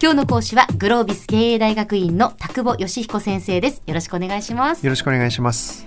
今日の講師はグロービス経営大学院の田久保義彦先生です。よろしくお願いします。よろしくお願いします。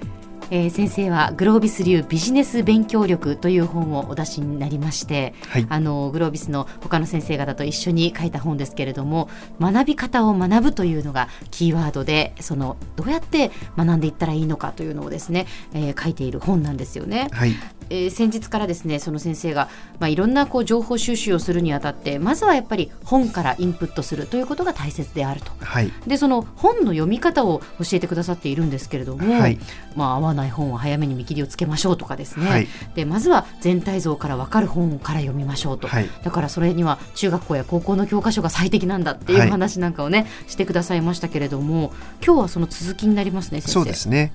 えー、先生はグロービス流ビジネス勉強力という本をお出しになりまして、はい、あのグロービスの他の先生方と一緒に書いた本ですけれども学び方を学ぶというのがキーワードでそのどうやって学んでいったらいいのかというのをですね、えー、書いている本なんですよね。はい。えー、先日からですねその先生が、まあ、いろんなこう情報収集をするにあたってまずはやっぱり本からインプットするということが大切であると、はい、でその本の読み方を教えてくださっているんですけれども、はい、まあ、合わない本は早めに見切りをつけましょうとかですね、はい、でまずは全体像から分かる本から読みましょうと、だからそれには中学校や高校の教科書が最適なんだっていう話なんかをね、してくださいましたけれども今日はその続きになりますね先生。そうですね。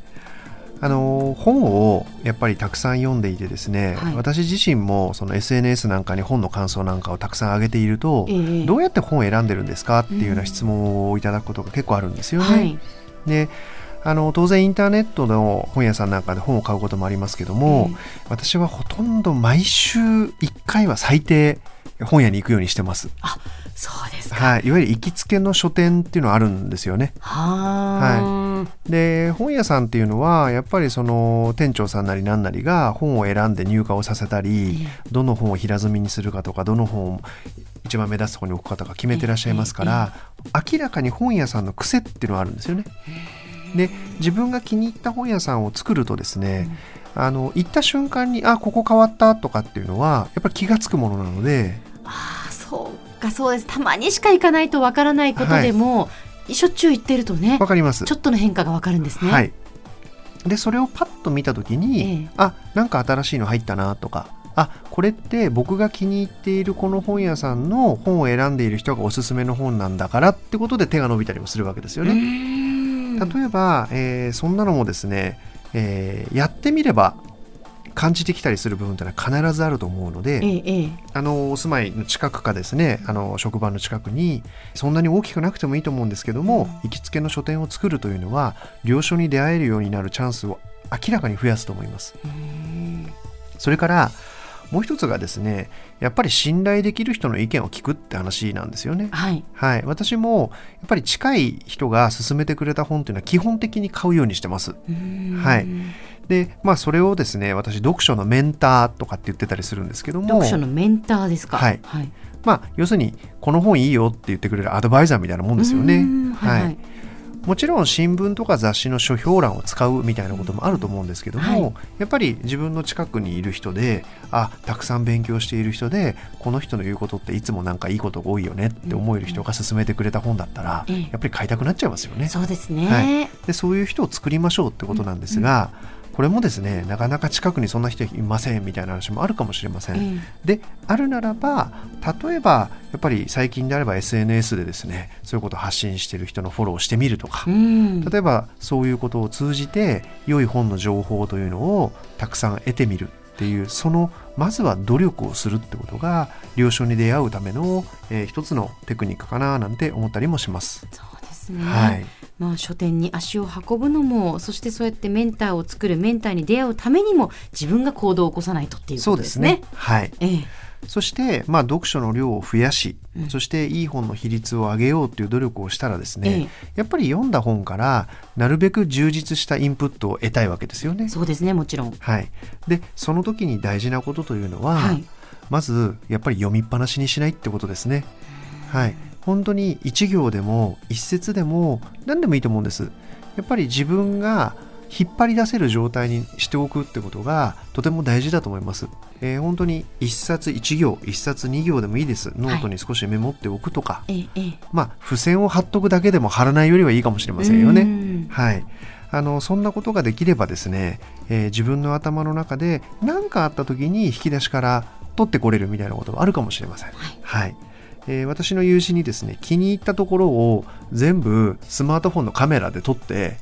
あの本をやっぱりたくさん読んでいてですね、はい、私自身もその SNS なんかに本の感想なんかをたくさん上げていると、えー、どうやって本を選んでるんですかっていうような質問をいただくことが結構あるんですよね。はい、であの当然インターネットの本屋さんなんかで本を買うこともありますけども、私はほとんど毎週1回は最低本屋に行くようにしてます。あそうですはい、いわゆる行きつけの書店っていうのはあるんですよね。はい、で本屋さんっていうのはやっぱりその店長さんなり何なりが本を選んで入荷をさせたり、どの本を平積みにするかとかどの本を一番目立つところに置くかとか決めてらっしゃいますから、明らかに本屋さんの癖っていうのはあるんですよね。で自分が気に入った本屋さんを作るとですね、うん、あの行った瞬間にあここ変わったとかっていうのはやっぱり気が付くものなので。あそうかそうです。たまにしか行かないとわからないことでも、はい、しょっちゅう行ってるとねわかります。ちょっとの変化がわかるんですね。はい。でそれをパッと見た時に、ええ、あなんか新しいの入ったなとかあこれって僕が気に入っているこの本屋さんの本を選んでいる人がおすすめの本なんだからってことで手が伸びたりもするわけですよね。例えば、えー、そんなのもですね、えー、やってみれば感じてきたりする部分というのは必ずあると思うので、ええ、あのお住まいの近くかですねあの職場の近くにそんなに大きくなくてもいいと思うんですけども、うん、行きつけの書店を作るというのは領書に出会えるようになるチャンスを明らかに増やすと思います。それからもう一つがですねやっぱり信頼できる人の意見を聞くって話なんですよね。はい、はい、私もやっぱり近い人が勧めてくれた本というのは基本的に買うようにしてます。はい、でまあそれをですね私読書のメンターとかって言ってたりするんですけども。読書のメンターですか？はい、はい、まあ要するにこの本いいよって言ってくれるアドバイザーみたいなもんですよね。はい、はいもちろん新聞とか雑誌の書評欄を使うみたいなこともあると思うんですけども、はい、やっぱり自分の近くにいる人であたくさん勉強している人でこの人の言うことっていつもなんかいいことが多いよねって思える人が勧めてくれた本だったら、うん、やっぱり買いたくなっちゃいますよね。そうですね、はい、でそういう人を作りましょうってことなんですが、うんうんこれもですねなかなか近くにそんな人いませんみたいな話もあるかもしれません、うん、であるならば例えばやっぱり最近であれば SNS でですねそういうことを発信している人のフォローをしてみるとか、うん、例えばそういうことを通じて良い本の情報というのをたくさん得てみるっていうそのまずは努力をするってことが了承に出会うための、えー、一つのテクニックかななんて思ったりもします。そうですね、はいまあ、書店に足を運ぶのもそしてそうやってメンターを作るメンターに出会うためにも自分が行動を起こさないとっていうことですね。すね。はい、ええ。そして、まあ、読書の量を増やし、うん、そしていい本の比率を上げようという努力をしたらですね、ええ、やっぱり読んだ本からなるべく充実したインプットを得たいわけですよね。そうですねもちろん、はい、でその時に大事なことというのは、はい、まずやっぱり読みっぱなしにしないってことですね。はい、本当に1行でも1節でも何でもいいと思うんです。やっぱり自分が引っ張り出せる状態にしておくってことがとても大事だと思います。えー、本当に1冊1行1冊2行でもいいですノートに少しメモっておくとか、はい、まあ付箋を貼っとくだけでも貼らないよりはいいかもしれませんよね。はいあのそんなことができればですね、えー、自分の頭の中で何かあった時に引き出しから取ってこれるみたいなこともあるかもしれません。はい、はいえー、私の友人にですね気に入ったところを全部スマートフォンのカメラで撮って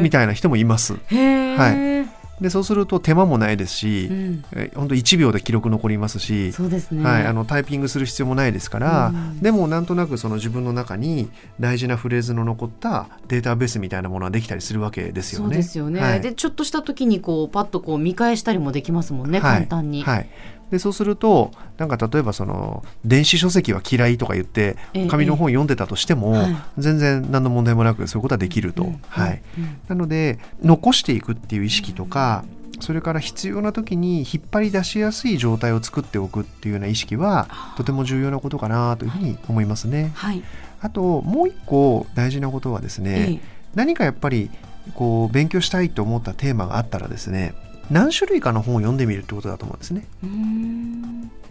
みたいな人もいます。はい、でそうすると手間もないですし、うん、え本当1秒で記録残りますしそうですね、はい、あのタイピングする必要もないですから、うん、でもなんとなくその自分の中に大事なフレーズの残ったデータベースみたいなものはできたりするわけですよね。そうですよね、はい、でちょっとした時にこうパッとこう見返したりもできますもんね、簡単に。はいでそうするとなんか例えばその電子書籍は嫌いとか言って紙の本読んでたとしても、全然何の問題もなくそういうことはできると、はい、なので残していくっていう意識とか、それから必要な時に引っ張り出しやすい状態を作っておくっていうような意識はとても重要なことかなというふうに思いますね。はい、あともう一個大事なことはですね、何かやっぱりこう勉強したいと思ったテーマがあったらですね何種類かの本を読んでみるってことだと思うんですね。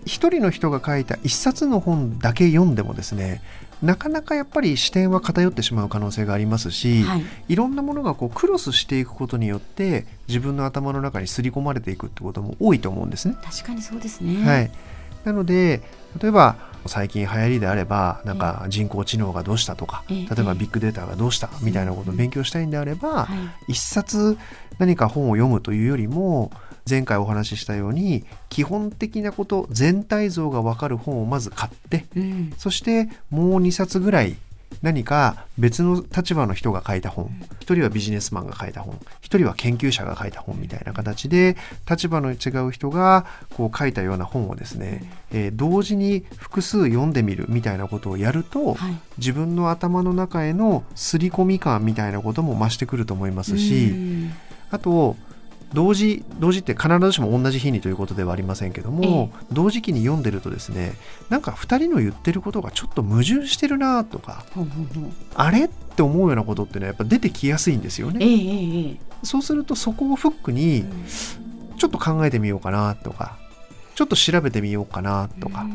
一人の人が書いた一冊の本だけ読んでもですねなかなかやっぱり視点は偏ってしまう可能性がありますし、はい、いろんなものがこうクロスしていくことによって自分の頭の中に刷り込まれていくってことも多いと思うんですね。確かにそうですね、はい、なので例えば最近流行りであればなんか人工知能がどうしたとか、例えばビッグデータがどうしたみたいなことを勉強したいんであれば、一冊何か本を読むというよりも前回お話ししたように基本的なこと全体像が分かる本をまず買って、そしてもう2冊ぐらい何か別の立場の人が書いた本。一人はビジネスマンが書いた本。一人は研究者が書いた本みたいな形で立場の違う人がこう書いたような本をですね、えー、同時に複数読んでみるみたいなことをやると、はい、自分の頭の中への刷り込み感みたいなことも増してくると思いますしあと同時同時って必ずしも同じ日にということではありませんけども、ええ、同時期に読んでるとですねなんか2人の言ってることがちょっと矛盾してるなとか、あれって思うようなことっていうのはやっぱ出てきやすいんですよね。え、そうするとそこをフックにちょっと考えてみようかなとかちょっと調べてみようかなとか。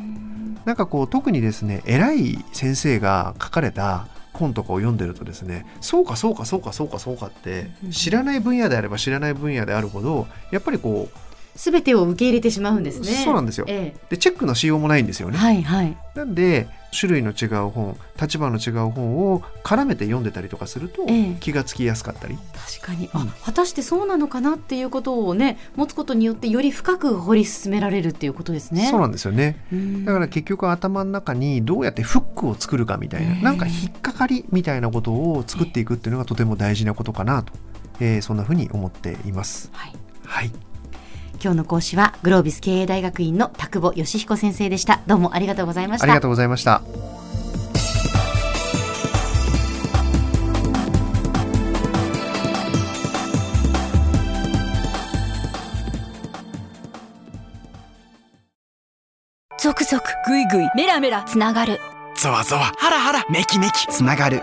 なんかこう特にですね偉い先生が書かれた本とかを読んでるとですねそうかそうかそうかそうかそうかって知らない分野であれば知らない分野であるほどやっぱりこう全てを受け入れてしまうんですね。そうなんですよ。ええ、でチェックのしようもないんですよね。はいはい。なんで種類の違う本立場の違う本を絡めて読んでたりとかすると、気がつきやすかったり。確かに、うん、あ果たしてそうなのかなっていうことをね持つことによってより深く掘り進められるっていうことですね。そうなんですよね。だから結局頭の中にどうやってフックを作るかみたいななんか引っかかりみたいなことを作っていくっていうのがとても大事なことかなと、えー、そんなふうに思っています。はい、はい今日の講師はグロービス経営大学院の田久保義彦先生でした。どうもありがとうございました。ありがとうございました。ゾクゾクグイグイメラメラつながる。ゾワゾワハラハラメキメキ。つながる